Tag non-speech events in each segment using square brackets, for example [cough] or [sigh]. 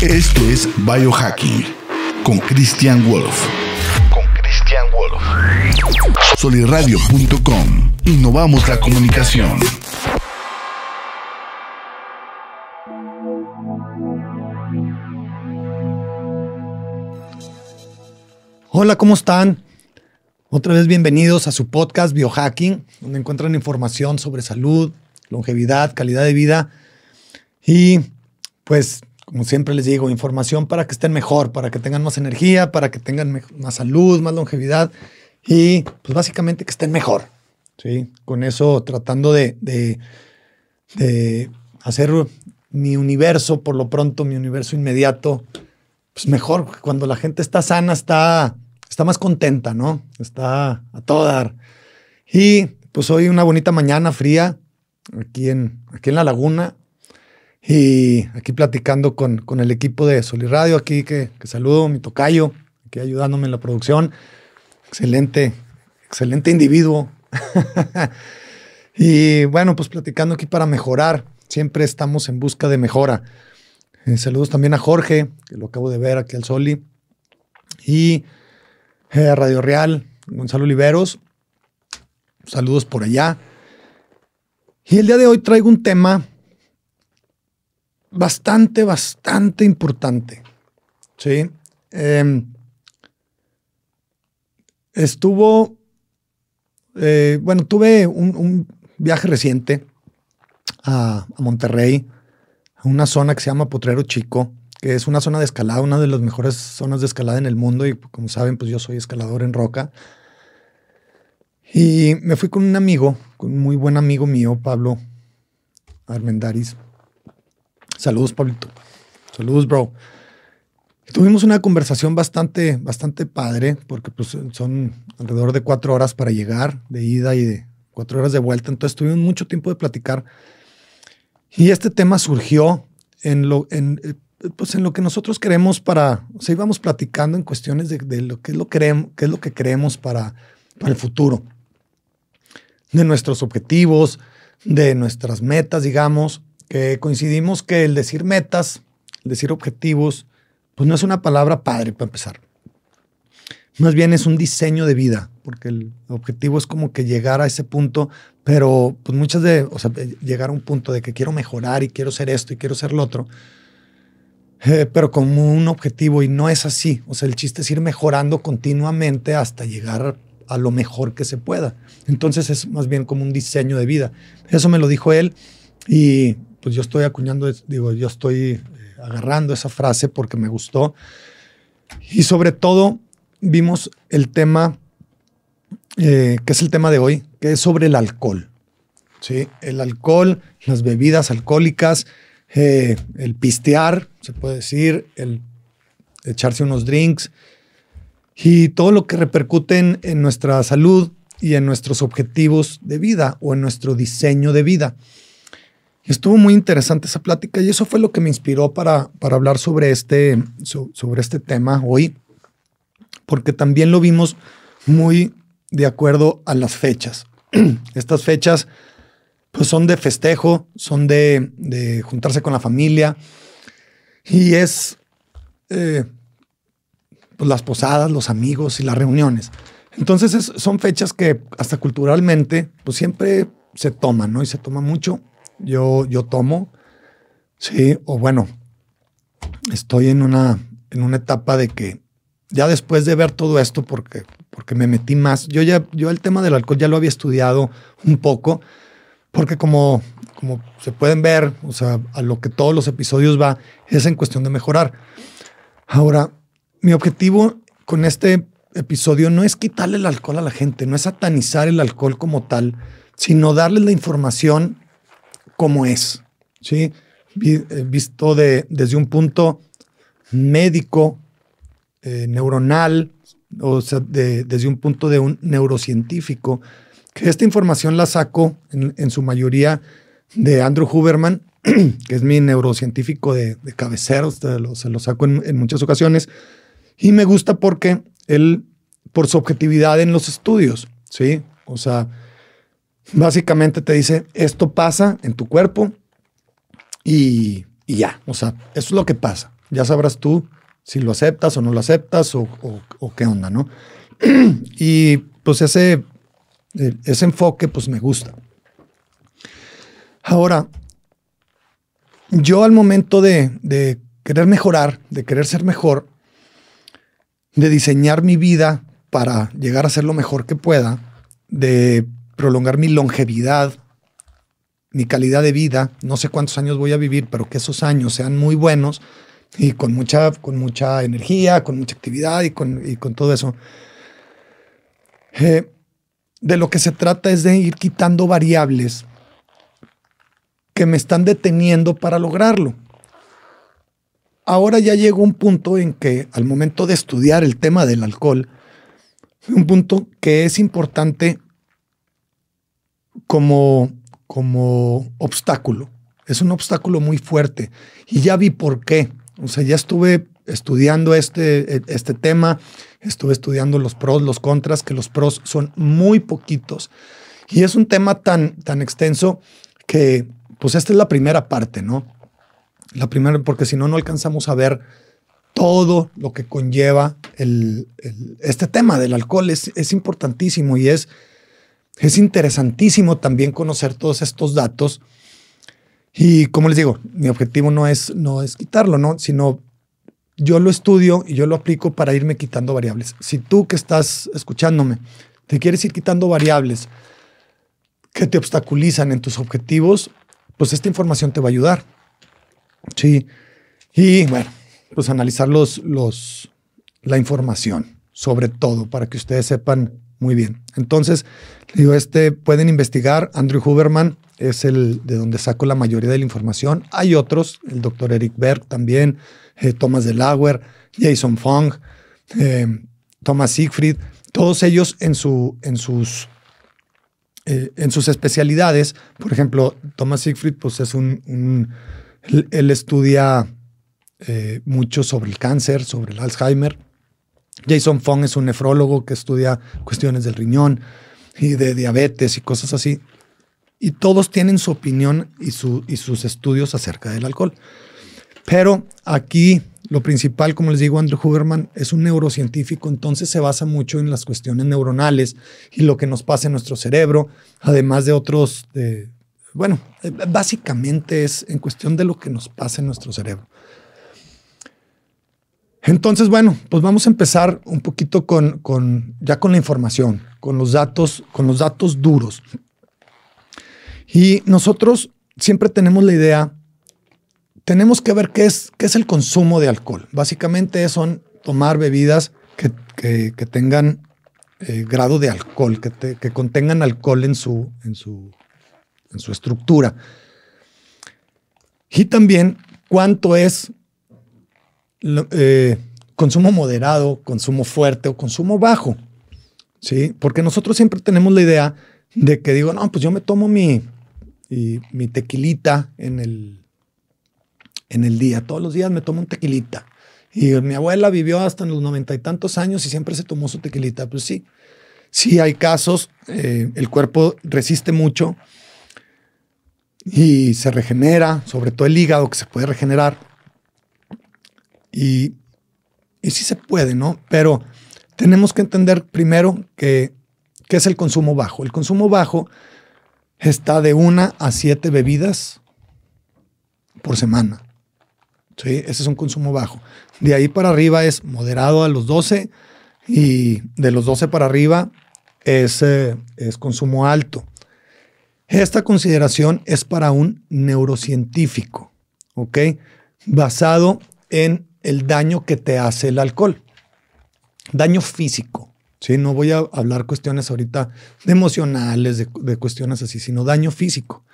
Esto es Biohacking con Christian Wolf. Con Christian Wolf. Soliradio.com. Innovamos la comunicación. Hola, ¿cómo están? Otra vez bienvenidos a su podcast Biohacking, donde encuentran información sobre salud, longevidad, calidad de vida y pues como siempre les digo, información para que estén mejor, para que tengan más energía, para que tengan más salud, más longevidad y pues básicamente que estén mejor. ¿sí? Con eso tratando de, de, hacer mi universo, por lo pronto, mi universo inmediato, pues mejor. Cuando la gente está sana, está, está más contenta, ¿no? Está a todo dar. Y pues hoy una bonita mañana fría aquí en, aquí en la laguna. Y aquí platicando con, con el equipo de Soliradio, aquí que, que saludo, mi tocayo, aquí ayudándome en la producción. Excelente, excelente individuo. [laughs] y bueno, pues platicando aquí para mejorar. Siempre estamos en busca de mejora. Eh, saludos también a Jorge, que lo acabo de ver aquí al Soli. Y eh, Radio Real, Gonzalo Oliveros. Saludos por allá. Y el día de hoy traigo un tema bastante, bastante importante. Sí. Eh, estuvo, eh, bueno, tuve un, viaje reciente a, a, Monterrey, a una zona que se llama Potrero Chico, que es una zona de escalada, una de las mejores zonas de escalada en el mundo. Y como saben, pues yo soy escalador en roca. Y me fui con un amigo, con un muy buen amigo mío, Pablo Armendaris. Saludos, Pablito. Saludos, bro. Tuvimos una conversación bastante, bastante padre, porque pues, son alrededor de cuatro horas para llegar, de ida y de cuatro horas de vuelta. Entonces tuvimos mucho tiempo de platicar. Y este tema surgió en lo, pues, en lo que nosotros queremos para, o sea, íbamos platicando en cuestiones de, lo, que es lo, qué es lo que para, para el futuro, de nuestros objetivos, de nuestras metas, digamos, que coincidimos que el decir metas, el decir objetivos, pues no es una palabra padre para empezar. Más bien es un diseño de vida, porque el objetivo es como que llegar a ese punto, pero pues muchas de, o sea, llegar a un punto de que quiero mejorar y quiero ser esto y quiero ser lo otro, eh, pero como un objetivo y no es así. O sea, el chiste es ir mejorando continuamente hasta llegar a lo mejor que se pueda. Entonces es más bien como un diseño de vida. Eso me lo dijo él y pues yo estoy acuñando, digo, yo estoy eh, agarrando esa frase porque me gustó. Y sobre todo vimos el tema, eh, que es el tema de hoy, que es sobre el alcohol. ¿sí? El alcohol, las bebidas alcohólicas, eh, el pistear, se puede decir, el echarse unos drinks y todo lo que repercute en, en nuestra salud y en nuestros objetivos de vida o en nuestro diseño de vida. Estuvo muy interesante esa plática y eso fue lo que me inspiró para, para hablar sobre este, sobre este tema hoy, porque también lo vimos muy de acuerdo a las fechas. [clears throat] Estas fechas pues son de festejo, son de, de juntarse con la familia y es eh, pues las posadas, los amigos y las reuniones. Entonces es, son fechas que hasta culturalmente pues siempre se toman, ¿no? Y se toma mucho yo, yo tomo, sí, o bueno, estoy en una, en una etapa de que ya después de ver todo esto, porque, porque me metí más, yo ya, yo el tema del alcohol ya lo había estudiado un poco, porque como, como se pueden ver, o sea, a lo que todos los episodios va, es en cuestión de mejorar. Ahora, mi objetivo con este episodio no es quitarle el alcohol a la gente, no es satanizar el alcohol como tal, sino darles la información como es, ¿sí? Eh, visto de, desde un punto médico, eh, neuronal, o sea, de, desde un punto de un neurocientífico, que esta información la saco en, su mayoría de Andrew Huberman, [clears throat] que es mi neurocientífico de, de lo, se lo saco en, en, muchas ocasiones, y me gusta porque él, por su objetividad en los estudios, ¿sí? O sea, Básicamente te dice, esto pasa en tu cuerpo y, y, ya, o sea, eso es lo que pasa. Ya sabrás tú si lo aceptas o no lo aceptas o, qué onda, ¿no? [clears throat] y pues ese, ese enfoque pues me gusta. Ahora, yo al momento de, querer mejorar, de querer ser mejor, de diseñar mi vida para llegar a ser lo mejor que pueda, de prolongar mi longevidad, mi calidad de vida, no sé cuántos años voy a vivir, pero que esos años sean muy buenos y con mucha, con mucha energía, con mucha actividad y con, con todo eso. Eh, de lo que se trata es de ir quitando variables que me están deteniendo para lograrlo. Ahora ya llegó un punto en que al momento de estudiar el tema del alcohol, un punto que es importante como, como obstáculo. Es un obstáculo muy fuerte y ya vi por qué. O sea, ya estuve estudiando este, este tema, estuve estudiando los pros, los contras, que los pros son muy poquitos. Y es un tema tan, tan extenso que pues esta es la primera parte, ¿no? La primera, porque si no, no alcanzamos a ver todo lo que conlleva el, este tema del alcohol. Es, es importantísimo y es, es interesantísimo también conocer todos estos datos. Y como les digo, mi objetivo no es, no es quitarlo, ¿no? Sino yo lo estudio y yo lo aplico para irme quitando variables. Si tú que estás escuchándome te quieres ir quitando variables que te obstaculizan en tus objetivos, pues esta información te va a ayudar. Sí. Y bueno, pues analizar los, los, la información, sobre todo, para que ustedes sepan muy bien. Entonces, digo, este pueden investigar. Andrew Huberman es el de donde saco la mayoría de la información. Hay otros, el doctor Eric Berg también, eh, Thomas Delauer, Jason Fong, eh, Thomas Siegfried, todos ellos en, su, en sus eh, en sus especialidades, por ejemplo, Thomas Siegfried, pues es un, él, estudia eh, mucho sobre el cáncer, sobre el Alzheimer. Jason Fong es un nefrólogo que estudia cuestiones del riñón y de diabetes y cosas así. Y todos tienen su opinión y, su, y sus estudios acerca del alcohol. Pero aquí lo principal, como les digo, Andrew Huberman es un neurocientífico, entonces se basa mucho en las cuestiones neuronales y lo que nos pasa en nuestro cerebro, además de otros, bueno, eh, básicamente es en cuestión de lo que nos pasa en nuestro cerebro. Entonces, bueno, pues vamos a empezar un poquito con, con, ya con la información, con los datos, con los datos duros. Y nosotros siempre tenemos la idea tenemos que ver qué es, qué es el consumo de alcohol. Básicamente son tomar bebidas que, tengan eh, grado de alcohol, que, contengan alcohol en su, en, su, en su estructura. Y también cuánto es eh, consumo moderado, consumo fuerte o consumo bajo. ¿sí? Porque nosotros siempre tenemos la idea de que digo, no, pues yo me tomo mi, mi tequilita en el, en el día. Todos los días me tomo un tequilita. Y mi abuela vivió hasta los noventa y tantos años y siempre se tomó su tequilita. Pues sí, sí hay casos, eh, el cuerpo resiste mucho y se regenera, sobre todo el hígado que se puede regenerar. Y, y sí se puede, ¿no? Pero tenemos que entender primero que, ¿qué es el consumo bajo? El consumo bajo está de una a siete bebidas por semana. ¿sí? Ese es un consumo bajo. De ahí para arriba es moderado a los 12 y de los 12 para arriba es, eh, es consumo alto. Esta consideración es para un neurocientífico, ¿ok? Basado en el daño que te hace el alcohol. Daño físico, ¿sí? No voy a hablar cuestiones ahorita de emocionales, de, de cuestiones así, sino daño físico,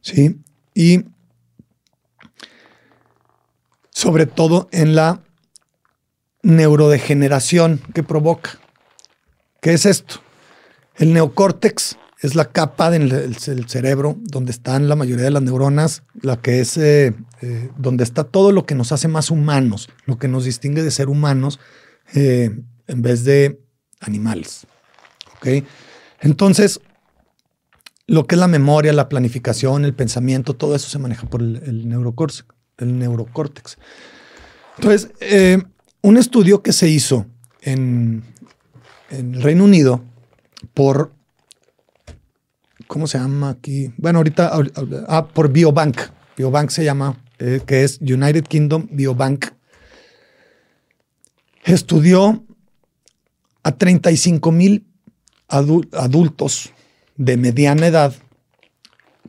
¿sí? Y sobre todo en la neurodegeneración que provoca. ¿Qué es esto? El neocórtex es la capa del cerebro donde están la mayoría de las neuronas, la que es eh, eh, donde está todo lo que nos hace más humanos, lo que nos distingue de ser humanos eh, en vez de animales. Entonces, lo que es la memoria, la planificación, el pensamiento, todo eso se maneja por el, neurocórtex el. Entonces, un estudio que se hizo en el Reino Unido por, ¿cómo se llama aquí? Bueno, ahorita, ah, por Biobank. Biobank se llama, eh, que es United Kingdom Biobank. Estudió a 35 mil adultos de mediana edad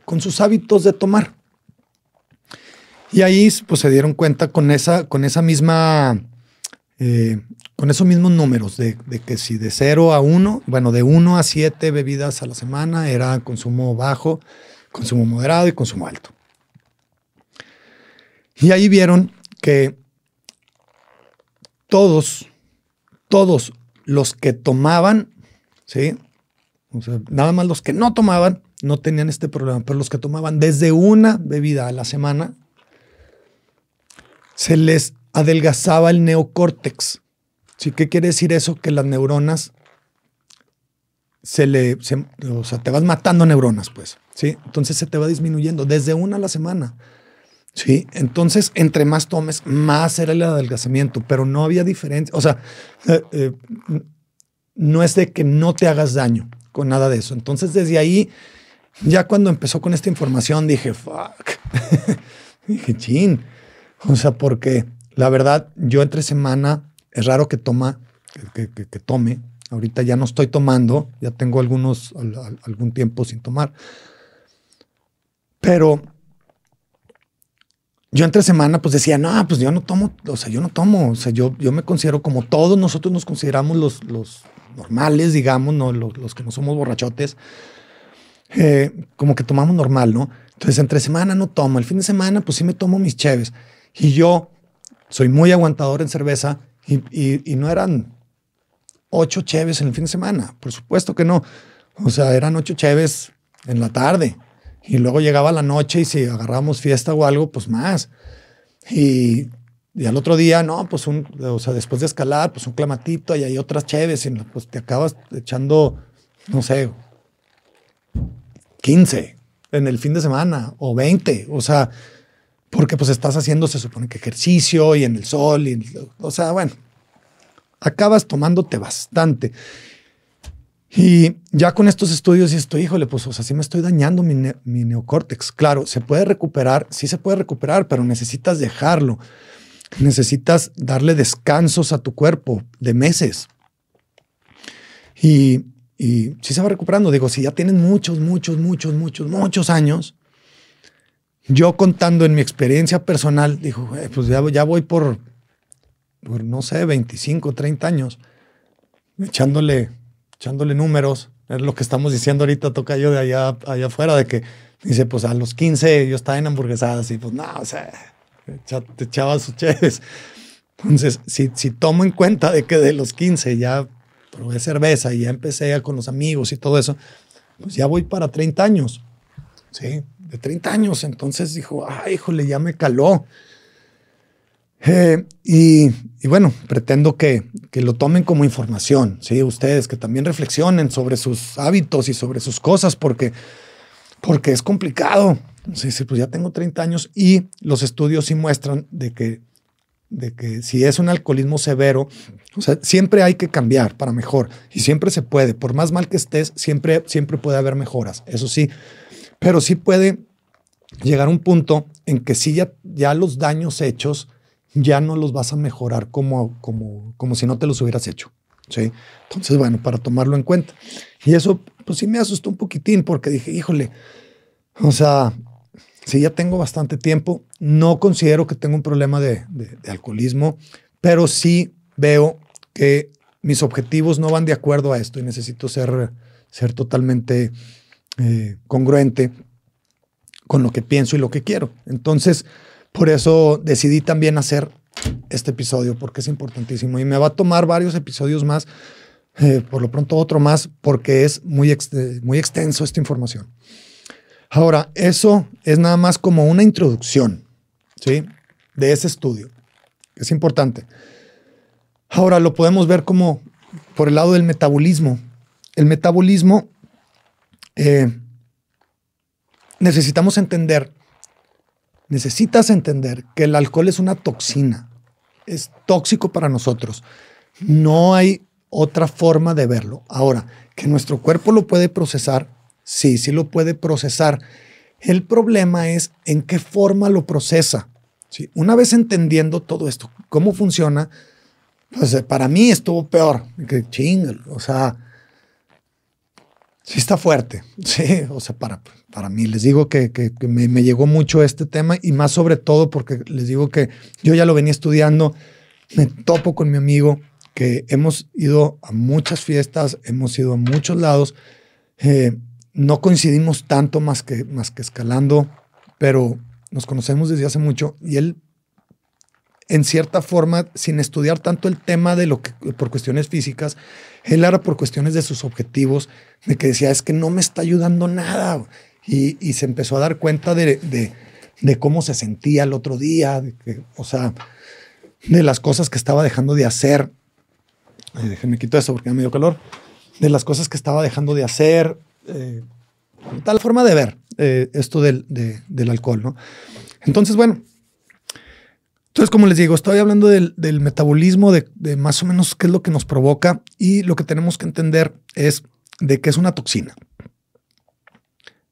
con sus hábitos de tomar. Y ahí pues, se dieron cuenta con esa, con esa misma, eh, con esos mismos números, de, que si de 0 a 1, bueno, de 1 a 7 bebidas a la semana era consumo bajo, consumo moderado y consumo alto. Y ahí vieron que todos, todos los que tomaban, ¿sí? nada más los que no tomaban no tenían este problema, pero los que tomaban desde una bebida a la semana, se les adelgazaba el neocórtex. ¿Sí? ¿Qué quiere decir eso? Que las neuronas se le, o sea, te vas matando neuronas, pues, ¿sí? Entonces se te va disminuyendo desde una a la semana. Sí, entonces entre más tomes, más era el adelgazamiento, pero no había diferencia. O sea, eh, eh, no es de que no te hagas daño con nada de eso. Entonces desde ahí, ya cuando empezó con esta información, dije, fuck. [laughs] dije, chin. O sea, porque la verdad, yo entre semana es raro que toma, que, tome. Ahorita ya no estoy tomando, ya tengo algunos, algún tiempo sin tomar. Pero yo entre semana pues decía, no, pues yo no tomo, o sea, yo no tomo, o sea, yo, yo me considero como todos nosotros nos consideramos los, los normales, digamos, ¿no? los, que no somos borrachotes, eh, como que tomamos normal, ¿no? Entonces entre semana no tomo, el fin de semana pues sí me tomo mis cheves. Y yo soy muy aguantador en cerveza y, no eran ocho cheves en el fin de semana, por supuesto que no. O sea, eran ocho cheves en la tarde y luego llegaba la noche y si agarrábamos fiesta o algo, pues más. Y, al otro día, no, pues un, o sea, después de escalar, pues un clamatito y hay otras cheves y pues te acabas echando, no sé, 15 en el fin de semana o 20. O sea, porque pues estás haciendo, se supone que ejercicio y en el sol, y, o sea, bueno, acabas tomándote bastante. Y ya con estos estudios y estoy, híjole, pues, o sea, sí me estoy dañando mi, mi neocórtex. Claro, se puede recuperar, sí se puede recuperar, pero necesitas dejarlo. Necesitas darle descansos a tu cuerpo de meses. Y, y sí se va recuperando. Digo, si ya tienes muchos, muchos, muchos, muchos, muchos años, yo contando en mi experiencia personal, dijo, pues ya, ya voy por, por, no sé, 25, 30 años, echándole, echándole números. Es lo que estamos diciendo ahorita, toca yo de allá, allá afuera, de que dice, pues a los 15 yo estaba en hamburguesadas y pues no, o sea, te echaba sus cheves. Entonces, si, si tomo en cuenta de que de los 15 ya probé cerveza y ya empecé con los amigos y todo eso, pues ya voy para 30 años. Sí, de 30 años. Entonces dijo, ay, híjole, ya me caló. Eh, y, bueno, pretendo que, que, lo tomen como información, ¿sí? Ustedes que también reflexionen sobre sus hábitos y sobre sus cosas, porque, porque es complicado. Sí, sí, pues ya tengo 30 años y los estudios sí muestran de que, de que si es un alcoholismo severo, o sea, siempre hay que cambiar para mejor y siempre se puede. Por más mal que estés, siempre, siempre puede haber mejoras. Eso sí, pero sí puede llegar a un punto en que sí ya, ya los daños hechos ya no los vas a mejorar como, como, como si no te los hubieras hecho. ¿sí? Entonces, bueno, para tomarlo en cuenta. Y eso, pues sí me asustó un poquitín porque dije, híjole, o sea, sí ya tengo bastante tiempo, no considero que tengo un problema de, alcoholismo, pero sí veo que mis objetivos no van de acuerdo a esto y necesito ser, ser totalmente eh, congruente con lo que pienso y lo que quiero. Entonces, por eso decidí también hacer este episodio, porque es importantísimo. Y me va a tomar varios episodios más, eh, por lo pronto otro más, porque es muy, muy extenso esta información. Ahora, eso es nada más como una introducción, ¿sí? De ese estudio. Es importante. Ahora lo podemos ver como por el lado del metabolismo. El metabolismo eh, necesitamos entender, necesitas entender que el alcohol es una toxina. es tóxico para nosotros. No hay otra forma de verlo. Ahora, que nuestro cuerpo lo puede procesar, sí, sí lo puede procesar. El problema es en qué forma lo procesa. ¿sí? Una vez entendiendo todo esto, cómo funciona, pues eh, para mí estuvo peor. Que ching, o sea, sí está fuerte. Sí, o sea, para, para mí les digo que, me, me, llegó mucho este tema y más sobre todo porque les digo que yo ya lo venía estudiando, me topo con mi amigo que hemos ido a muchas fiestas, hemos ido a muchos lados, eh, no coincidimos tanto más que, más que escalando, pero nos conocemos desde hace mucho y él, en cierta forma, sin estudiar tanto el tema de lo que por cuestiones físicas, él era por cuestiones de sus objetivos, de que decía, es que no me está ayudando nada. Y, y se empezó a dar cuenta de, de, de, cómo se sentía el otro día, o sea, de las cosas que estaba dejando de hacer déjenme quito eso porque me dio calor, de las cosas que estaba dejando de hacer, eh, tal forma de ver eh, esto del, del, alcohol, ¿no? Entonces, bueno, entonces, como les digo, estoy hablando del, metabolismo, de, más o menos qué es lo que nos provoca y lo que tenemos que entender es de que es una toxina.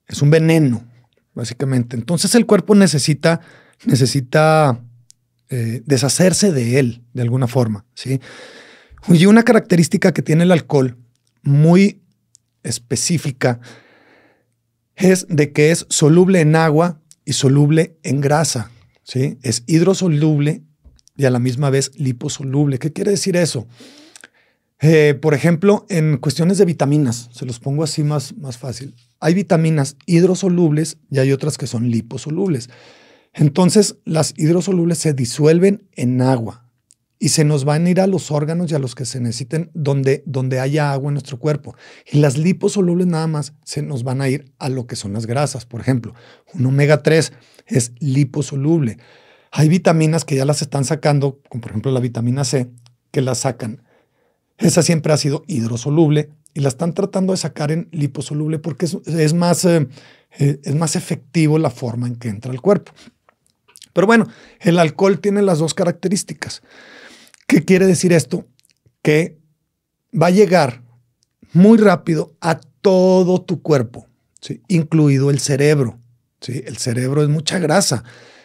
Es un veneno, básicamente. Entonces el cuerpo necesita, necesita eh, deshacerse de él de alguna forma, ¿sí? Y una característica que tiene el alcohol muy específica es de que es soluble en agua y soluble en grasa. ¿Sí? Es hidrosoluble y a la misma vez liposoluble. ¿Qué quiere decir eso? Eh, por ejemplo, en cuestiones de vitaminas, se los pongo así más, más fácil. Hay vitaminas hidrosolubles y hay otras que son liposolubles. Entonces, las hidrosolubles se disuelven en agua y se nos van a ir a los órganos y a los que se necesiten donde, donde haya agua en nuestro cuerpo. Y las liposolubles nada más se nos van a ir a lo que son las grasas. Por ejemplo, un omega 3 es liposoluble. Hay vitaminas que ya las están sacando, como por ejemplo la vitamina C, que la sacan. Esa siempre ha sido hidrosoluble y la están tratando de sacar en liposoluble porque es, más, eh, eh, es más efectivo la forma en que entra al cuerpo. Pero bueno, el alcohol tiene las dos características. ¿Qué quiere decir esto? Que va a llegar muy rápido a todo tu cuerpo, ¿sí? incluido el cerebro. ¿sí? El cerebro es mucha grasa.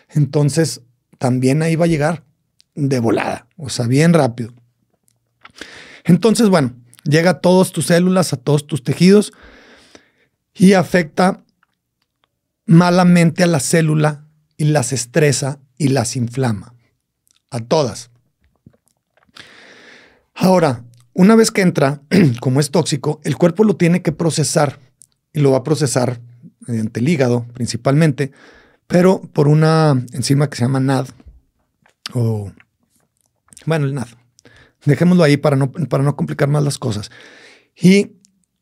Entonces, también ahí va a llegar de volada, o sea, bien rápido. Entonces, bueno, llega a todas tus células, a todos tus tejidos y afecta malamente a la célula y las estresa y las inflama. A todas. Ahora, una vez que entra, [clears throat] como es tóxico, el cuerpo lo tiene que procesar y lo va a procesar mediante el hígado principalmente, pero por una enzima que se llama NAD o bueno, el NAD. Dejémoslo ahí para no, para no complicar más las cosas. Y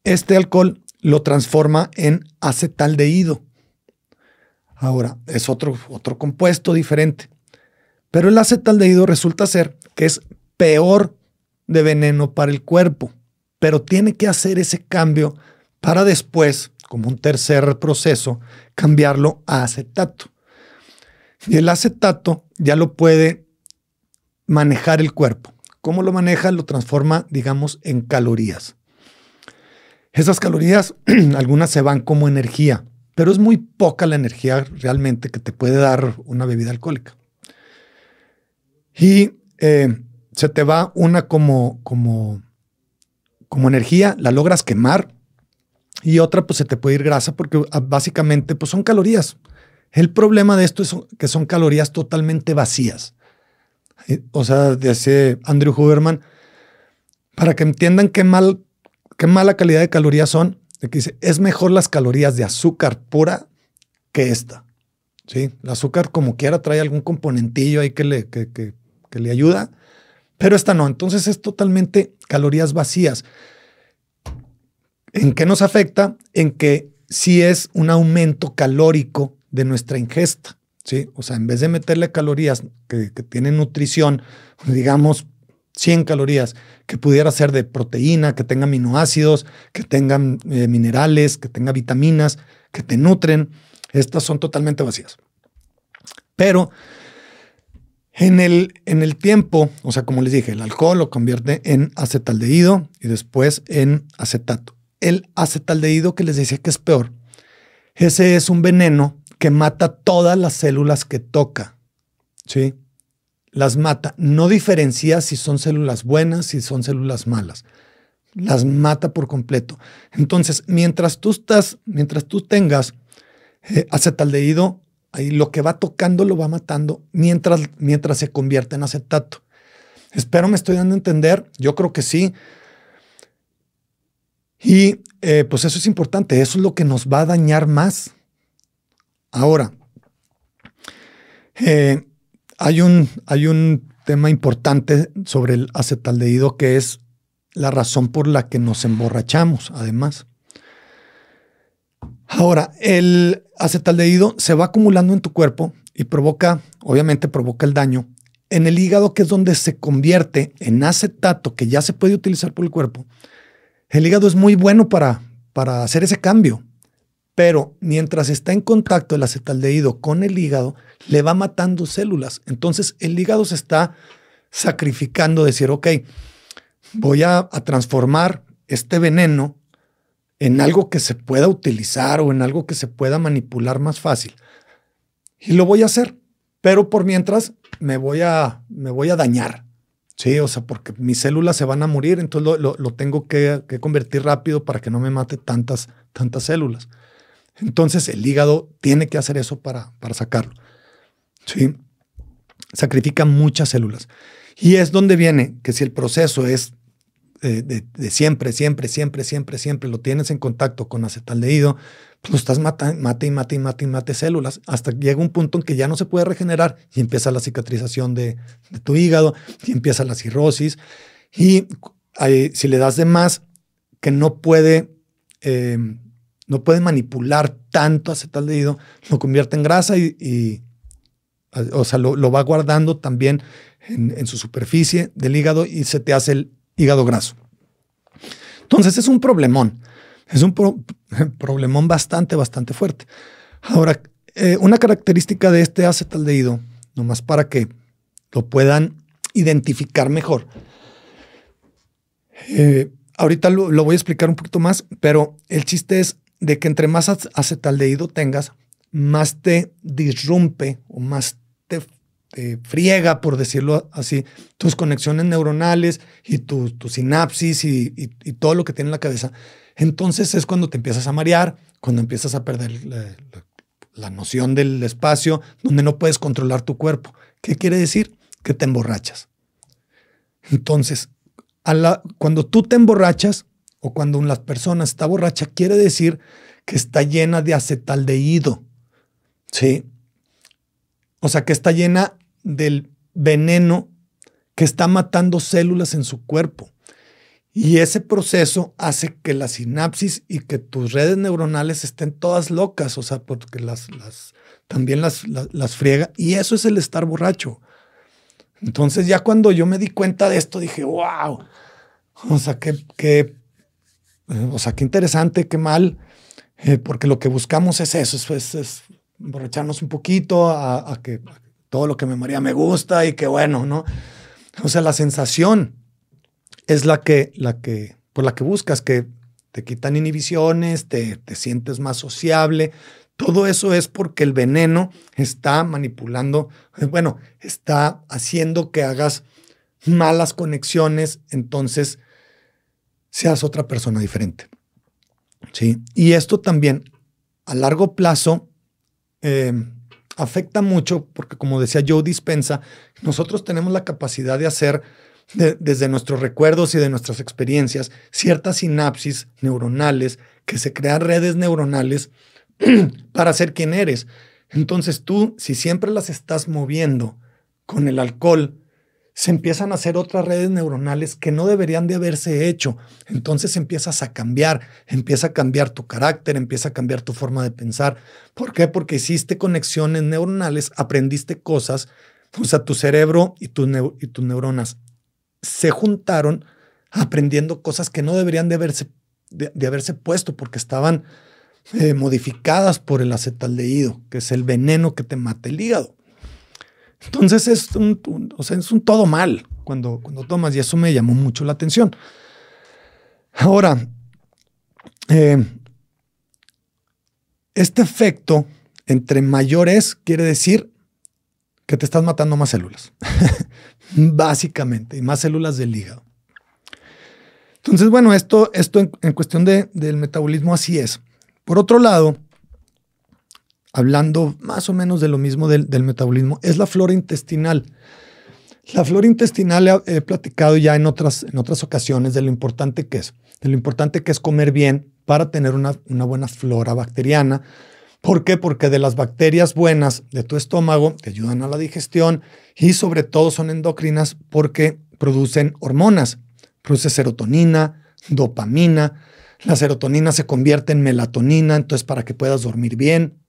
este alcohol lo transforma en acetaldehído. Ahora, es otro, otro compuesto diferente. Pero el acetaldehído resulta ser que es peor de veneno para el cuerpo, pero tiene que hacer ese cambio para después, como un tercer proceso, cambiarlo a acetato. Y el acetato ya lo puede manejar el cuerpo. ¿Cómo lo maneja? Lo transforma, digamos, en calorías. Esas calorías, [clears throat] algunas se van como energía, pero es muy poca la energía realmente que te puede dar una bebida alcohólica. Y eh, se te va una como, como, como energía, la logras quemar y otra pues se te puede ir grasa porque ah, básicamente pues son calorías. El problema de esto es que son calorías totalmente vacías. Eh, o sea, dice Andrew Huberman, para que entiendan qué, mal, qué mala calidad de calorías son, dice, es mejor las calorías de azúcar pura que esta. ¿Sí? El azúcar como quiera trae algún componentillo ahí que le, que, que, que le ayuda, pero esta no. Entonces es totalmente calorías vacías. ¿En qué nos afecta? En que si es un aumento calórico de nuestra ingesta. ¿sí? O sea, en vez de meterle calorías que, tienen nutrición, digamos 100 calorías, que pudiera ser de proteína, que tenga aminoácidos, que tengan eh, minerales, que tenga vitaminas, que te nutren, estas son totalmente vacías. Pero En el, en el tiempo, o sea, como les dije, el alcohol lo convierte en acetaldehído y después en acetato. El acetaldehído que les decía que es peor, ese es un veneno que mata todas las células que toca. ¿Sí? Las mata. No diferencia si son células buenas, si son células malas. Las mata por completo. Entonces, mientras tú estás, mientras tú tengas eh, acetaldehído, Ahí lo que va tocando lo va matando mientras, mientras se convierte en acetato. Espero me estoy dando a entender. Yo creo que sí. Y eh, pues eso es importante. Eso es lo que nos va a dañar más. Ahora, eh, hay, un, hay un tema importante sobre el acetaldehído que es la razón por la que nos emborrachamos, además. Ahora, el acetaldehído se va acumulando en tu cuerpo y provoca, obviamente provoca el daño en el hígado, que es donde se convierte en acetato, que ya se puede utilizar por el cuerpo. El hígado es muy bueno para, para hacer ese cambio, pero mientras está en contacto el acetaldehído con el hígado, le va matando células. Entonces el hígado se está sacrificando, decir, ok, voy a transformar este veneno en algo que se pueda utilizar o en algo que se pueda manipular más fácil. Y lo voy a hacer, pero por mientras me voy a, me voy a dañar. Sí, o sea, porque mis células se van a morir, entonces lo, tengo que, convertir rápido para que no me mate tantas, tantas células. Entonces el hígado tiene que hacer eso para, para sacarlo. Sí, sacrifica muchas células. Y es donde viene que si el proceso es de, siempre, siempre, siempre, siempre, siempre lo tienes en contacto con acetaldehído, pues lo estás matando, mate y mate y mate y mate células, hasta que llega un punto en que ya no se puede regenerar y empieza la cicatrización de, tu hígado y empieza la cirrosis. Y si le das de más, que no puede, eh, no puede manipular tanto acetaldehído, lo convierte en grasa y, o sea, lo, va guardando también en, en, su superficie del hígado y se te hace el hígado graso. Entonces es un problemón, es un [laughs] problemón bastante, bastante fuerte. Ahora, eh, una característica de este acetaldehído, nomás para que lo puedan identificar mejor. Eh, ahorita lo, lo, voy a explicar un poquito más, pero el chiste es de que entre más acetaldehído tengas, más te disrumpe o más te este, friega, por decirlo así, tus conexiones neuronales y tu, sinapsis y, todo lo que tiene en la cabeza. Entonces es cuando te empiezas a marear, cuando empiezas a perder la, noción del espacio, donde no puedes controlar tu cuerpo. ¿Qué quiere decir? Que te emborrachas. Entonces, cuando tú te emborrachas o cuando una persona está borracha, quiere decir que está llena de acetaldehído. ¿Sí? O sea, que está llena del veneno que está matando células en su cuerpo. Y ese proceso hace que la sinapsis y que tus redes neuronales estén todas locas, o sea, porque las, las también las, las, friega. Y eso es el estar borracho. Entonces ya cuando yo me di cuenta de esto, dije, wow, o sea, qué, o sea, qué interesante, qué mal, eh, porque lo que buscamos es eso, es, es, un poquito, a, que, todo lo que me maría me gusta y que bueno, ¿no? O sea, la sensación es la que, la que, por la que buscas, que te quitan inhibiciones, te, te sientes más sociable. Todo eso es porque el veneno está manipulando, eh, bueno, está haciendo que hagas malas conexiones, entonces seas otra persona diferente. ¿Sí? Y esto también a largo plazo eh, afecta mucho porque, como decía Joe Dispensa, nosotros tenemos la capacidad de hacer desde nuestros recuerdos y de nuestras experiencias ciertas sinapsis neuronales que se crean redes neuronales [clears throat] para ser quien eres. Entonces tú, si siempre las estás moviendo con el alcohol, se empiezan a hacer otras redes neuronales que no deberían de haberse hecho. Entonces empiezas a cambiar, empieza a cambiar tu carácter, empieza a cambiar tu forma de pensar. ¿Por qué? Porque hiciste conexiones neuronales, aprendiste cosas, o sea, tu cerebro y, tus neuronas se juntaron aprendiendo cosas que no deberían de haberse, de, haberse puesto porque estaban eh, modificadas por el acetaldehído, que es el veneno que te mata el hígado. Entonces es un, o sea, es un todo mal cuando, cuando tomas y eso me llamó mucho la atención. Ahora, eh, este efecto entre mayores quiere decir que te estás matando más células, [laughs] básicamente, y más células del hígado. Entonces, bueno, esto, esto en, cuestión del metabolismo así es. Por otro lado, hablando más o menos de lo mismo del, metabolismo, es la flora intestinal. La flora intestinal he, he, platicado ya en otras, en otras ocasiones de lo importante que es, de lo importante que es comer bien para tener una, una buena flora bacteriana. ¿Por qué? Porque de las bacterias buenas de tu estómago te ayudan a la digestión y sobre todo son endocrinas porque producen hormonas produce serotonina, dopamina. La serotonina se convierte en melatonina, entonces para que puedas dormir bien.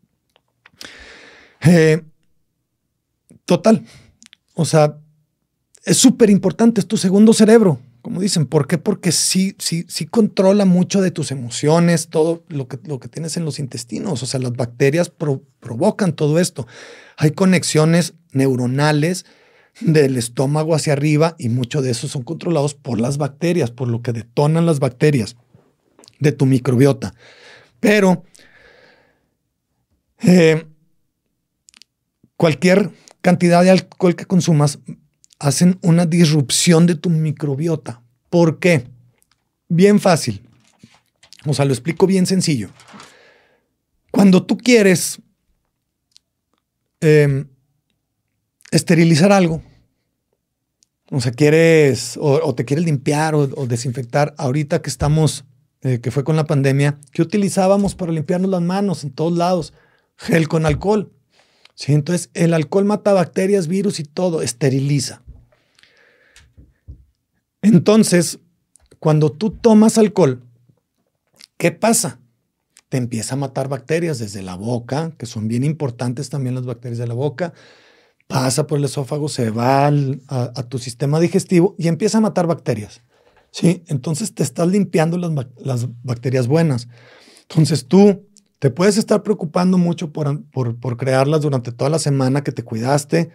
Eh, total. O sea, es súper importante, es tu segundo cerebro, como dicen. ¿Por qué? Porque sí, sí, sí controla mucho de tus emociones, todo lo que, lo que tienes en los intestinos. O sea, las bacterias provocan todo esto. Hay conexiones neuronales del estómago hacia arriba y muchos de esos son controlados por las bacterias, por lo que detonan las bacterias de tu microbiota. Pero eh, cualquier cantidad de alcohol que consumas hacen una disrupción de tu microbiota. ¿Por qué? Bien fácil. O sea, lo explico bien sencillo. Cuando tú quieres eh, esterilizar algo, o sea, quieres, o, te quieres limpiar o, desinfectar, ahorita que estamos, eh, que fue con la pandemia, ¿qué utilizábamos para limpiarnos las manos en todos lados? Gel con alcohol. ¿Sí? Entonces, el alcohol mata bacterias, virus y todo, esteriliza. Entonces, cuando tú tomas alcohol, ¿qué pasa? Te empieza a matar bacterias desde la boca, que son bien importantes también las bacterias de la boca, pasa por el esófago, se va a, tu sistema digestivo y empieza a matar bacterias. ¿sí? Entonces te estás limpiando las, las bacterias buenas. Entonces tú te puedes estar preocupando mucho por, por, crearlas durante toda la semana que te cuidaste,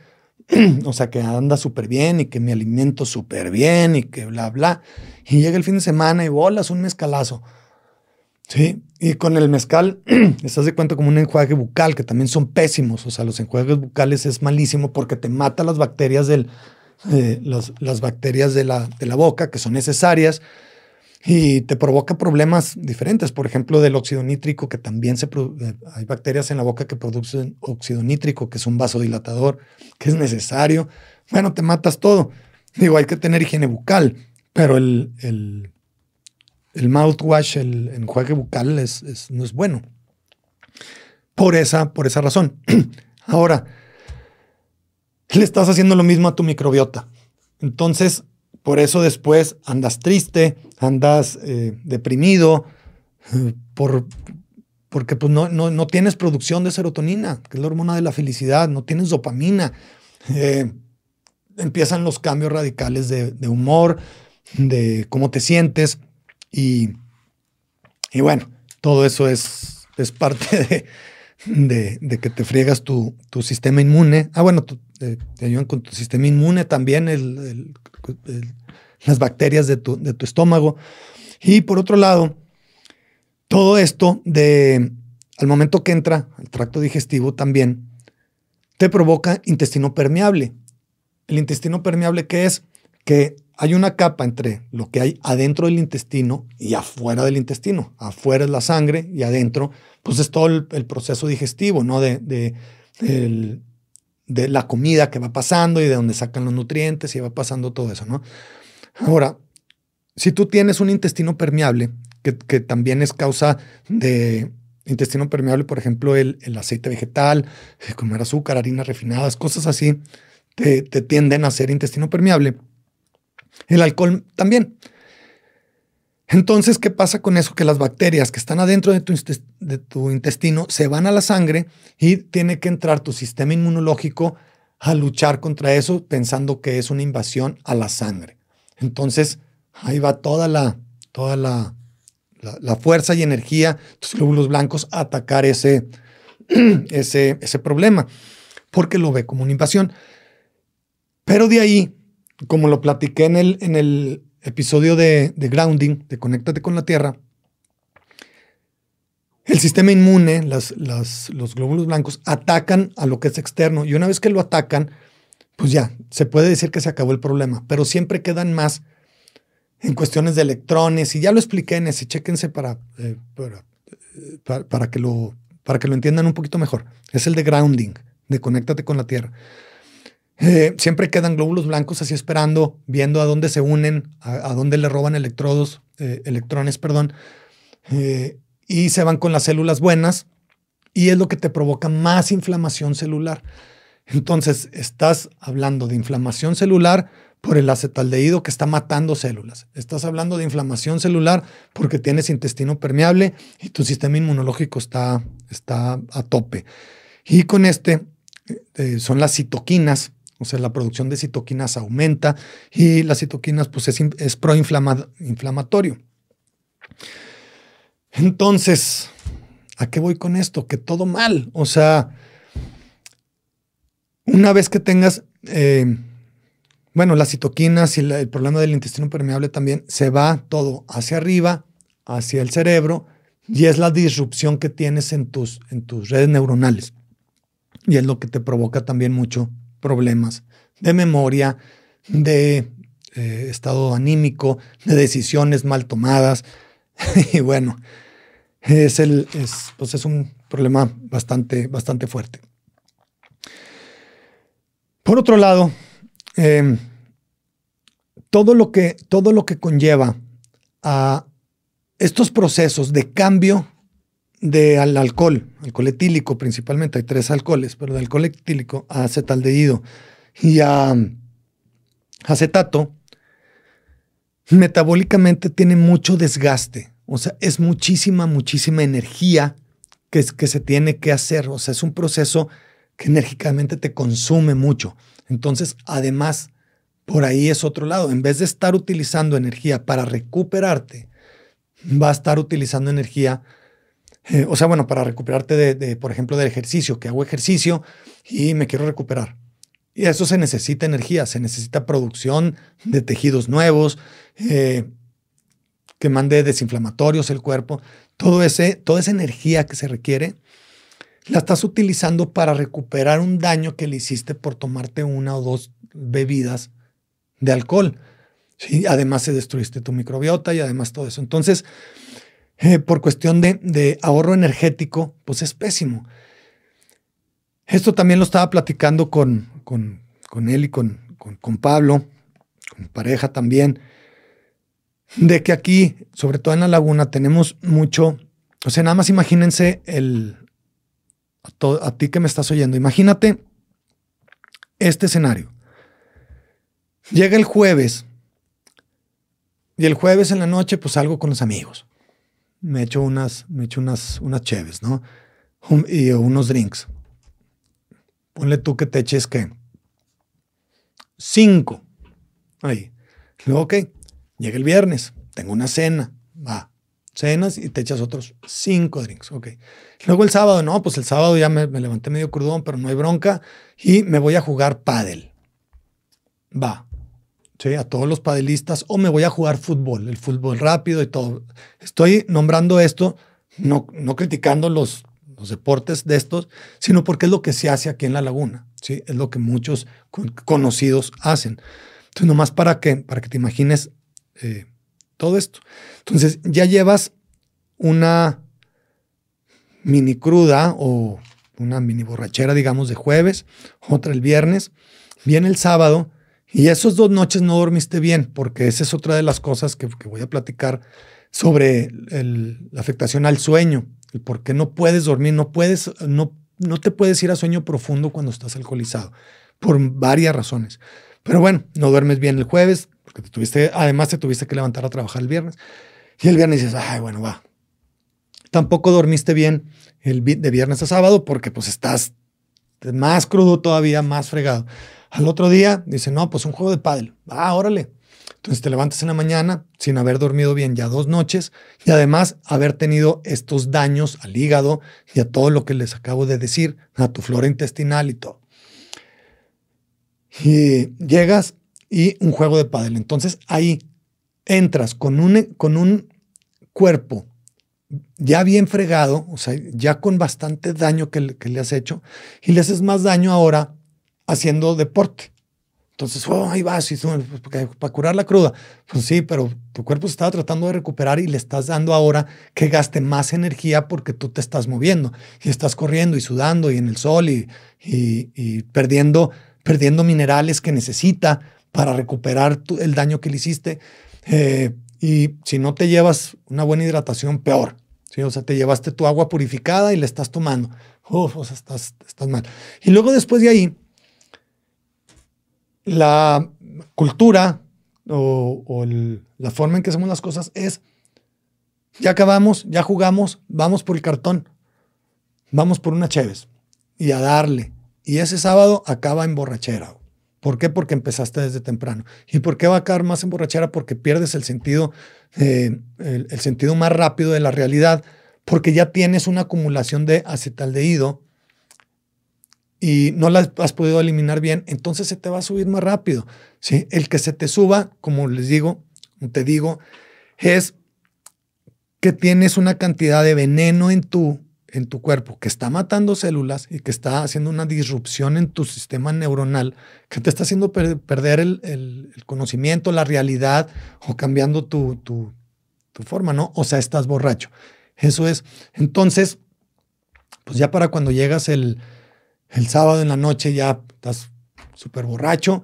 [clears throat] o sea, que anda súper bien y que me alimento súper bien y que bla, bla. Y llega el fin de semana y bolas un mezcalazo. Sí, y con el mezcal, [clears throat] estás de cuenta como un enjuague bucal, que también son pésimos. O sea, los enjuagues bucales es malísimo porque te mata las bacterias del, eh, las, bacterias de la, de la boca, que son necesarias, y te provoca problemas diferentes. Por ejemplo, del óxido nítrico, que también se eh, hay bacterias en la boca que producen óxido nítrico, que es un vasodilatador, que es necesario. Bueno, te matas todo. Digo, hay que tener higiene bucal, pero el, el el mouthwash, el enjuague bucal es, no es bueno. Por esa, por esa razón. [clears throat] Ahora, le estás haciendo lo mismo a tu microbiota. Entonces, por eso después andas triste, andas eh, deprimido, [laughs] por, porque pues no, no, tienes producción de serotonina, que es la hormona de la felicidad, no tienes dopamina. [laughs] Eh, empiezan los cambios radicales de, de humor, de cómo te sientes. Y, y bueno, todo eso es, es parte [laughs] de, de, que te friegas tu, tu, sistema inmune. Ah, bueno, te, ayudan con tu sistema inmune también, el, las bacterias de tu, de tu estómago. Y por otro lado, todo esto de al momento que entra al tracto digestivo también te provoca intestino permeable. El intestino permeable, ¿qué es? Que hay una capa entre lo que hay adentro del intestino y afuera del intestino. Afuera es la sangre y adentro, pues es todo el, proceso digestivo, ¿no? De, de, la comida que va pasando y de donde sacan los nutrientes y va pasando todo eso, ¿no? Ahora, si tú tienes un intestino permeable, que, que también es causa de intestino permeable, por ejemplo, el, el aceite vegetal, comer azúcar, harinas refinadas, cosas así, te, te tienden a ser intestino permeable el alcohol también. Entonces, ¿qué pasa con eso? Que las bacterias que están adentro de tu, intestino se van a la sangre y tiene que entrar tu sistema inmunológico a luchar contra eso pensando que es una invasión a la sangre. Entonces, ahí va toda la, toda la, la, fuerza y energía, tus glóbulos blancos a atacar ese, [clears throat] ese, ese problema, porque lo ve como una invasión. Pero de ahí, como lo platiqué en el, en el episodio de, de grounding, de conéctate con la tierra, el sistema inmune, las, los glóbulos blancos, atacan a lo que es externo y una vez que lo atacan, pues ya, se puede decir que se acabó el problema, pero siempre quedan más en cuestiones de electrones y ya lo expliqué en ese, chéquense para, eh, eh, para, para, que lo, para que lo entiendan un poquito mejor. Es el de grounding, de conéctate con la Tierra. Eh, siempre quedan glóbulos blancos así esperando, viendo a dónde se unen, a, dónde le roban electrodos, electrones, perdón y se van con las células buenas y es lo que te provoca más inflamación celular. Entonces, estás hablando de inflamación celular por el acetaldehído que está matando células. Estás hablando de inflamación celular porque tienes intestino permeable y tu sistema inmunológico está, está a tope. Y con este eh, son las citoquinas, o sea, la producción de citoquinas aumenta y las citoquinas pues es, es proinflamatorio. Entonces, ¿a qué voy con esto? Que todo mal. O sea, una vez que tengas, eh, bueno, las citoquinas y el problema del intestino permeable también, se va todo hacia arriba, hacia el cerebro, y es la disrupción que tienes en tus, en tus redes neuronales. Y es lo que te provoca también mucho problemas de memoria, de eh, estado anímico, de decisiones mal tomadas. [laughs] y bueno, es, el, es, pues es un problema bastante, bastante fuerte. Por otro lado, em, todo, lo que, todo lo que conlleva a estos procesos de cambio de al alcohol, alcohol etílico principalmente, hay tres alcoholes, pero de alcohol etílico a acetaldehído y a acetato, metabólicamente tiene mucho desgaste. O sea, es muchísima, muchísima energía que, que se tiene que hacer. O sea, es un proceso que enérgicamente te consume mucho. Entonces, además, por ahí es otro lado. En vez de estar utilizando energía para recuperarte, va a estar utilizando energía, eh, o sea, bueno, para recuperarte de, por ejemplo, del ejercicio, que hago ejercicio y me quiero recuperar. Y eso se necesita energía, se necesita producción de tejidos nuevos, eh, que mande desinflamatorios el cuerpo, todo ese, toda esa energía que se requiere, la estás utilizando para recuperar un daño que le hiciste por tomarte una o dos bebidas de alcohol. ¿sí? Además, se destruiste tu microbiota y además todo eso. Entonces, eh, por cuestión de, ahorro energético, pues es pésimo. Esto también lo estaba platicando con, él y con, Pablo, con pareja también de que aquí, sobre todo en la laguna, tenemos mucho, o sea, nada más imagínense el, a, ti que me estás oyendo, imagínate este escenario. Llega el jueves y el jueves en la noche pues salgo con los amigos. Me echo unas, me echo unas, unas cheves, ¿no? y unos drinks. Ponle tú que te eches que cinco. Ahí. Luego, ok, Llega el viernes, tengo una cena, va, cenas y te echas otros cinco drinks, ok. Luego el sábado, no, pues el sábado ya me, levanté medio crudón, pero no hay bronca y me voy a jugar pádel. Va, a todos los padelistas, o me voy a jugar fútbol, el fútbol rápido y todo. Estoy nombrando esto, no, no criticando los, los deportes de estos, sino porque es lo que se hace aquí en la laguna, ¿sí? es lo que muchos conocidos hacen. Entonces, nomás para que, para que te imagines eh, todo esto. Entonces ya llevas una mini cruda o una mini borrachera, digamos, de jueves, otra el viernes, viene el sábado y esas dos noches no dormiste bien, porque esa es otra de las cosas que, voy a platicar sobre la afectación al sueño, el no puedes dormir, no puedes, no, no te puedes ir a sueño profundo cuando estás alcoholizado, por varias razones. Pero bueno, no duermes bien el jueves, porque te tuviste, además te tuviste que levantar a trabajar el viernes. Y el viernes dices, ay, bueno, va. Tampoco dormiste bien el, de viernes a sábado porque pues estás más crudo todavía, más fregado. Al otro día dice, no, pues un juego de pádel. Ah, órale. Entonces te levantas en la mañana sin haber dormido bien ya dos noches y además haber tenido estos daños al hígado y a todo lo que les acabo de decir, a tu flora intestinal y todo. Y llegas y un juego de pádel. Entonces ahí entras con un, con un cuerpo ya bien fregado, o sea, ya con bastante daño que le, has hecho, y le haces más daño ahora haciendo deporte. Entonces, oh, ahí vas, y para curar la cruda. Pues sí, pero tu cuerpo se estaba tratando de recuperar y le estás dando ahora que gaste más energía porque tú te estás moviendo y estás corriendo y sudando y en el sol y, y, perdiendo, perdiendo minerales que necesita para recuperar el daño que le hiciste. Eh, y si no te llevas una buena hidratación, peor. ¿sí? O sea, te llevaste tu agua purificada y la estás tomando. Uf, o sea, estás, estás mal. Y luego después de ahí, la cultura o, la forma en que hacemos las cosas es, ya acabamos, ya jugamos, vamos por el cartón, vamos por una Cheves y a darle. Y ese sábado acaba en borrachera. ¿Por qué? Porque empezaste desde temprano. ¿Y por qué va a acabar más en borrachera? Porque pierdes el sentido, eh, el, sentido más rápido de la realidad, porque ya tienes una acumulación de acetaldehído y no la has podido eliminar bien, entonces se te va a subir más rápido. ¿sí? El que se te suba, como les digo, te digo, es que tienes una cantidad de veneno en tu en tu cuerpo que está matando células y que está haciendo una disrupción en tu sistema neuronal, que te está haciendo perder el, conocimiento, la realidad o cambiando tu, tu, forma, ¿no? O sea, estás borracho. Eso es. Entonces, pues ya para cuando llegas el, el sábado en la noche ya estás súper borracho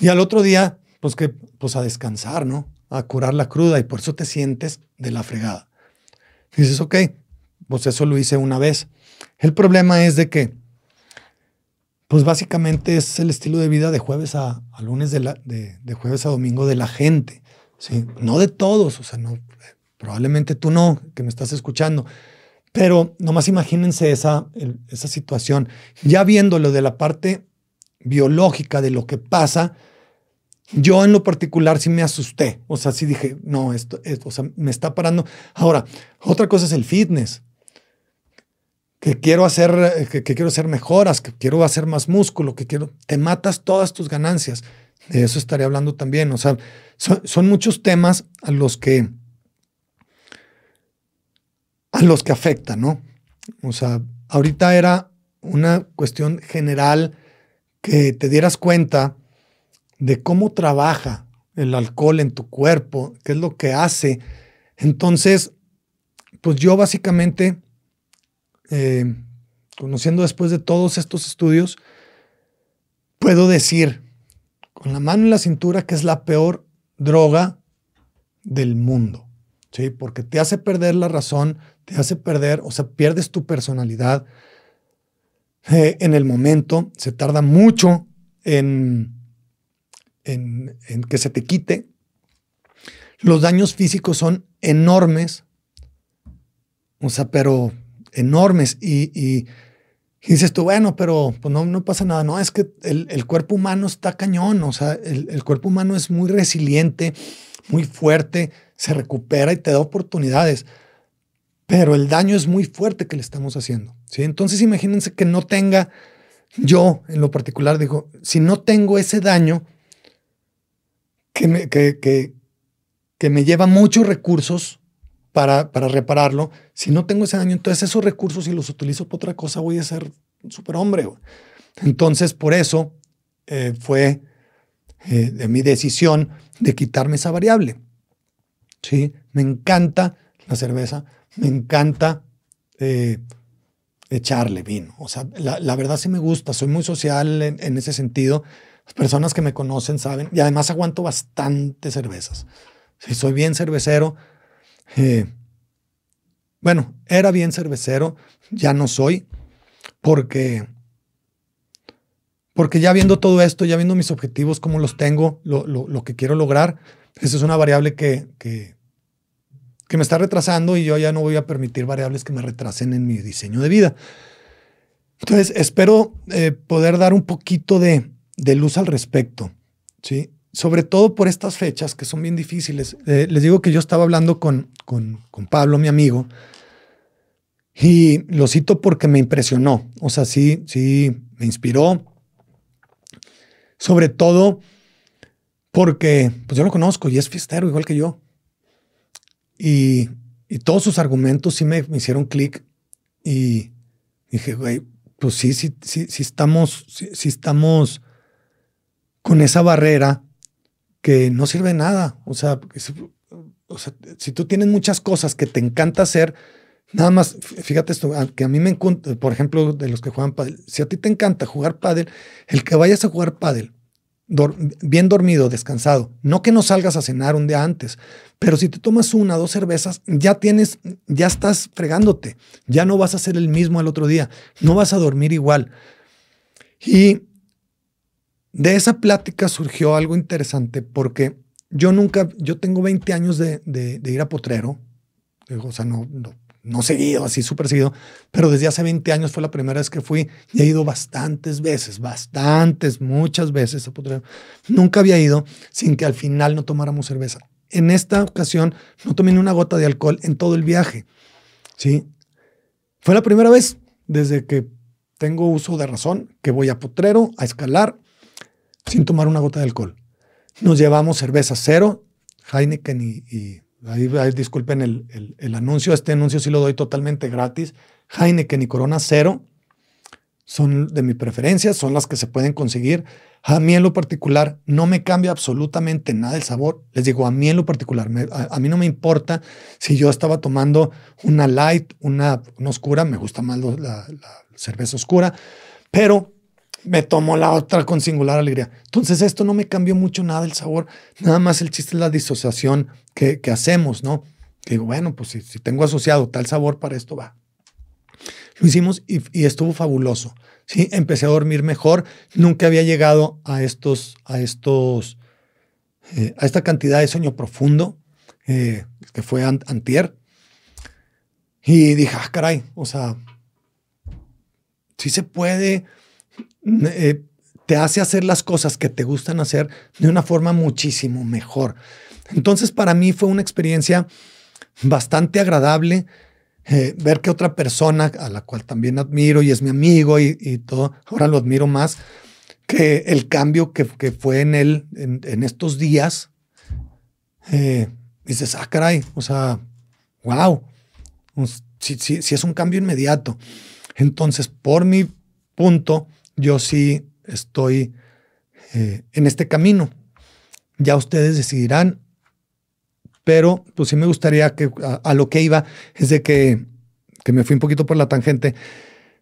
y al otro día, pues que, pues a descansar, ¿no? A curar la cruda y por eso te sientes de la fregada. dices, ok, pues eso lo hice una vez. El problema es de que, pues básicamente es el estilo de vida de jueves a, lunes, de, la, de, jueves a domingo de la gente, ¿sí? No de todos, o sea, no, probablemente tú no, que me estás escuchando, pero nomás imagínense esa, esa situación. Ya viéndolo de la parte biológica de lo que pasa, yo en lo particular sí me asusté. O sea, sí dije, no, esto o sea, me está parando. Ahora, otra cosa es el fitness que quiero hacer, que, quiero hacer mejoras, que quiero hacer más músculo, que quiero, te matas todas tus ganancias. De eso estaré hablando también. O sea, son, muchos temas a los que a los que afectan, ¿no? O sea, ahorita era una cuestión general que te dieras cuenta de cómo trabaja el alcohol en tu cuerpo, qué es lo que hace. Entonces, pues yo básicamente eh, conociendo después de todos estos estudios, puedo decir con la mano en la cintura que es la peor droga del mundo, ¿sí? Porque te hace perder la razón, te hace perder, o sea, pierdes tu personalidad eh, en el momento, se tarda mucho en, en, que se te quite. Los daños físicos son enormes, o sea, pero enormes y, dices tú, bueno, pero pues no, no pasa nada. No, es que el, cuerpo humano está cañón, o sea, el, cuerpo humano es muy resiliente, muy fuerte, se recupera y te da oportunidades, pero el daño es muy fuerte que le estamos haciendo. ¿sí? Entonces imagínense que no tenga, yo en lo particular digo, si no tengo ese daño que me, que, que, que me lleva muchos recursos, para, para repararlo. Si no tengo ese daño, entonces esos recursos, si los utilizo para otra cosa, voy a ser un superhombre. Entonces, por eso eh, fue eh, de mi decisión de quitarme esa variable. ¿Sí? Me encanta la cerveza, me encanta eh, echarle vino. O sea, la, verdad sí me gusta, soy muy social en, ese sentido. Las personas que me conocen saben, y además aguanto bastante cervezas. Sí, soy bien cervecero. Eh, bueno, era bien cervecero, ya no soy, porque, porque ya viendo todo esto, ya viendo mis objetivos, cómo los tengo, lo, que quiero lograr, esa es una variable que, que, me está retrasando y yo ya no voy a permitir variables que me retrasen en mi diseño de vida. Entonces, espero eh, poder dar un poquito de, de luz al respecto. ¿sí? sobre todo por estas fechas que son bien difíciles. Eh, les digo que yo estaba hablando con, con, Pablo, mi amigo, y lo cito porque me impresionó. O sea, sí, sí, me inspiró. Sobre todo porque pues yo lo conozco y es fiestero igual que yo. Y, y todos sus argumentos sí me, me hicieron clic y dije, güey, pues sí, sí, sí, sí estamos, sí, estamos con esa barrera que no sirve de nada. O sea, o sea, si tú tienes muchas cosas que te encanta hacer, nada más, fíjate esto, que a mí me encanta, por ejemplo, de los que juegan pádel, si a ti te encanta jugar pádel, el que vayas a jugar pádel bien dormido, descansado, no que no salgas a cenar un día antes, pero si te tomas una, dos cervezas, ya tienes, ya estás fregándote, ya no vas a ser el mismo al otro día, no vas a dormir igual. Y de esa plática surgió algo interesante porque yo nunca, yo tengo 20 años de, ir a Potrero, o sea, no, seguido, así súper seguido, pero desde hace 20 años fue la primera vez que fui y he ido bastantes veces, bastantes, muchas veces a Potrero. Nunca había ido sin que al final no tomáramos cerveza. En esta ocasión no tomé ni una gota de alcohol en todo el viaje. ¿sí? Fue la primera vez desde que tengo uso de razón que voy a Potrero a escalar sin tomar una gota de alcohol. Nos llevamos cerveza cero, Heineken y, ahí, disculpen el, el, anuncio, este anuncio sí lo doy totalmente gratis. Heineken y Corona cero son de mi preferencia, son las que se pueden conseguir. A mí en lo particular no me cambia absolutamente nada el sabor. Les digo, a mí en lo particular, a, mí no me importa si yo estaba tomando una light, una, oscura, me gusta más la, la cerveza oscura, pero me tomo la otra con singular alegría. Entonces esto no me cambió mucho nada el sabor, nada más el chiste es la disociación que, hacemos, ¿no? Que digo, bueno, pues si, tengo asociado tal sabor para esto, va. Lo hicimos y, estuvo fabuloso. Sí, empecé a dormir mejor. Nunca había llegado a estos, a estos, eh, a esta cantidad de sueño profundo eh, que fue antier. Y dije, ah, caray, o sea, sí se puede eh, te hace hacer las cosas que te gustan hacer de una forma muchísimo mejor. Entonces, para mí fue una experiencia bastante agradable eh, ver que otra persona, a la cual también admiro y es mi amigo y, todo, ahora lo admiro más, que el cambio que, fue en él en, estos días, eh, dices, ah, caray, o sea, wow, si, si es un cambio inmediato. Entonces, por mi punto, yo sí estoy eh, en este camino. Ya ustedes decidirán, pero pues sí me gustaría que a, lo que iba es de que, que, me fui un poquito por la tangente,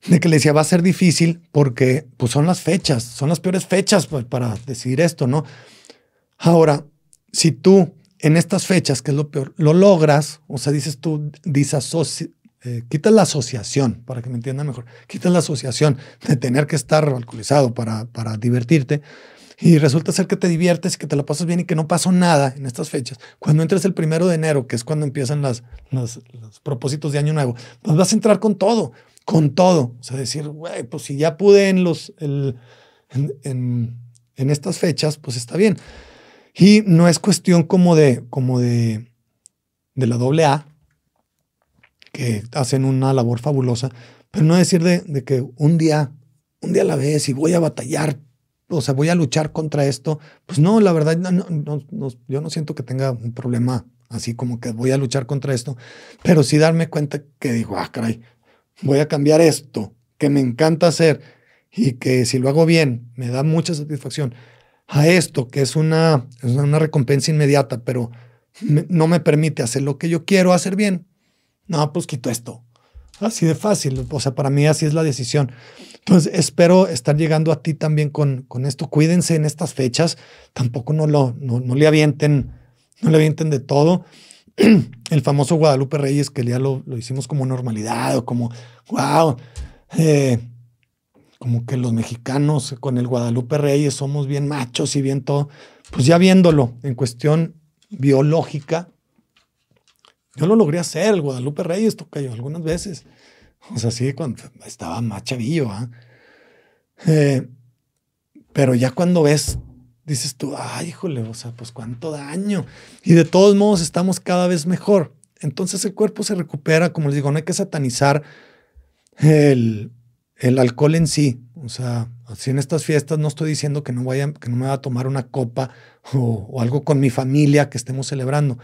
de que le decía va a ser difícil porque pues son las fechas, son las peores fechas pues, para decidir esto, ¿no? Ahora, si tú en estas fechas, que es lo peor, lo logras, o sea, dices tú, disasoci eh, quitas la asociación, para que me entiendan mejor, quitas la asociación de tener que estar alcoholizado para, para divertirte y resulta ser que te diviertes que te la pasas bien y que no pasó nada en estas fechas. Cuando entres el primero de enero, que es cuando empiezan las, los propósitos de año nuevo, pues vas a entrar con todo, con todo. O sea, decir, güey, pues si ya pude en, los, el, en, en, estas fechas, pues está bien. Y no es cuestión como de, como de, de la doble A, que hacen una labor fabulosa, pero no decir de, que un día, un día a la vez y voy a batallar, o sea, voy a luchar contra esto. Pues no, la verdad, no, yo no siento que tenga un problema así como que voy a luchar contra esto, pero sí darme cuenta que digo, ah, caray, voy a cambiar esto, que me encanta hacer y que si lo hago bien me da mucha satisfacción, a esto que es una, es una recompensa inmediata, pero no me permite hacer lo que yo quiero hacer bien, no, pues quito esto. Así de fácil. O sea, para mí así es la decisión. Entonces, espero estar llegando a ti también con, con esto. Cuídense en estas fechas. Tampoco no, lo, no, le avienten, no le avienten de todo. [clears throat] El famoso Guadalupe Reyes, que ya lo, lo hicimos como normalidad o como, wow, eh, como que los mexicanos con el Guadalupe Reyes somos bien machos y bien todo. Pues ya viéndolo en cuestión biológica, yo lo logré hacer, el Guadalupe Reyes, tocayo, algunas veces. O sea, sí, cuando estaba más chavillo. ¿ah? Eh, pero ya cuando ves, dices tú, ay, híjole, o sea, pues cuánto daño. Y de todos modos estamos cada vez mejor. Entonces el cuerpo se recupera, como les digo, no hay que satanizar el, el alcohol en sí. O sea, así en estas fiestas no estoy diciendo que no vaya, que no me vaya a tomar una copa o algo con mi familia que estemos celebrando.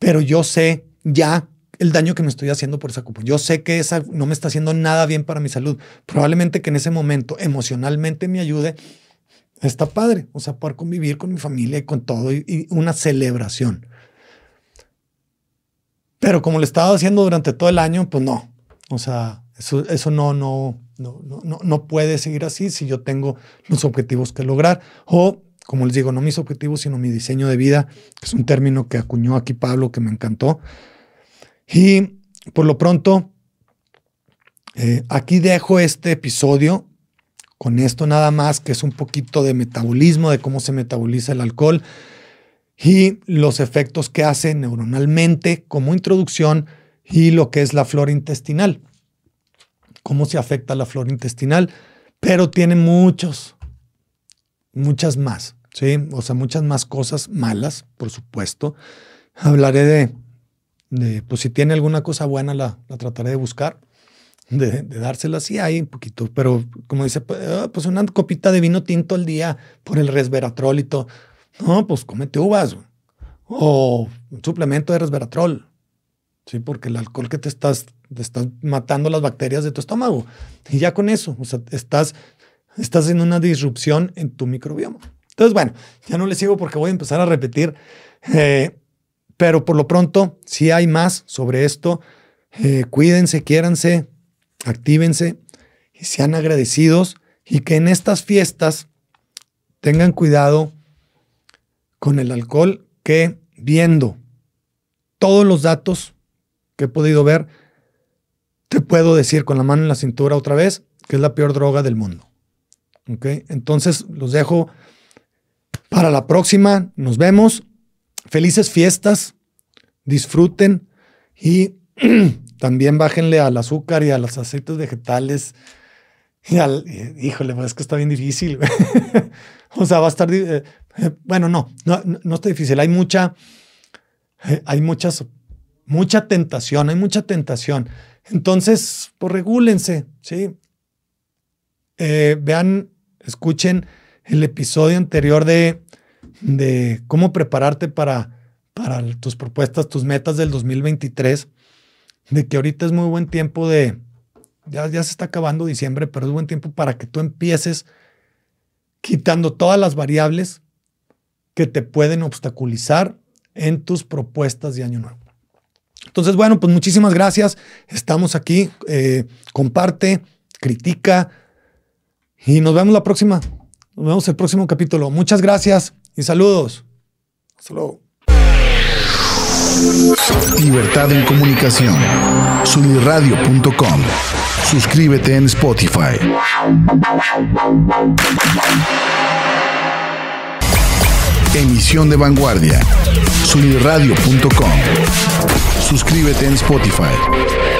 Pero yo sé ya el daño que me estoy haciendo por esa copa. Yo sé que esa no me está haciendo nada bien para mi salud. Probablemente que en ese momento emocionalmente me ayude. Está padre. O sea, poder convivir con mi familia y con todo y, y una celebración. Pero como lo estaba haciendo durante todo el año, pues no. O sea, eso, eso no, no, no, no, no puede seguir así si yo tengo los objetivos que lograr. O, como les digo, no mis objetivos, sino mi diseño de vida, que es un término que acuñó aquí Pablo, que me encantó. Y por lo pronto, eh, aquí dejo este episodio con esto nada más, que es un poquito de metabolismo, de cómo se metaboliza el alcohol y los efectos que hace neuronalmente como introducción y lo que es la flora intestinal. Cómo se afecta la flora intestinal, pero tiene muchos, muchas más, ¿sí? O sea, muchas más cosas malas, por supuesto. Hablaré de, pues si tiene alguna cosa buena, la, la trataré de buscar, de, dársela, sí hay un poquito, pero como dice, pues una copita de vino tinto al día por el resveratrol y todo. No, pues cómete uvas o un suplemento de resveratrol. Sí, porque el alcohol que te estás, te estás matando las bacterias de tu estómago. Y ya con eso, o sea, estás, estás en una disrupción en tu microbioma. Entonces, bueno, ya no le sigo porque voy a empezar a repetir. Eh, pero por lo pronto, si hay más sobre esto, eh, cuídense, quiéranse, actívense y sean agradecidos y que en estas fiestas tengan cuidado con el alcohol que viendo todos los datos que he podido ver, te puedo decir con la mano en la cintura otra vez que es la peor droga del mundo. ¿Ok? Entonces los dejo para la próxima. Nos vemos. Felices fiestas. Disfruten y [clears throat] también bájenle al azúcar y a los aceites vegetales. Y al, híjole, pues es que está bien difícil. [laughs] o sea, va a estar. Eh, bueno, no, no, no está difícil. Hay mucha, eh, hay muchas, mucha tentación, hay mucha tentación. Entonces, pues regúlense, ¿sí? Eh, vean, escuchen el episodio anterior de, de cómo prepararte para, para tus propuestas, tus metas del 2023, de que ahorita es muy buen tiempo de, ya, ya se está acabando diciembre, pero es buen tiempo para que tú empieces quitando todas las variables que te pueden obstaculizar en tus propuestas de año nuevo. Entonces, bueno, pues muchísimas gracias. Estamos aquí. Eh, comparte, critica y nos vemos la próxima. Nos vemos el próximo capítulo. Muchas gracias y saludos. Hasta luego. Libertad en comunicación. Sunirradio.com. Suscríbete en Spotify. Emisión de vanguardia. Sunirradio.com. Suscríbete en Spotify.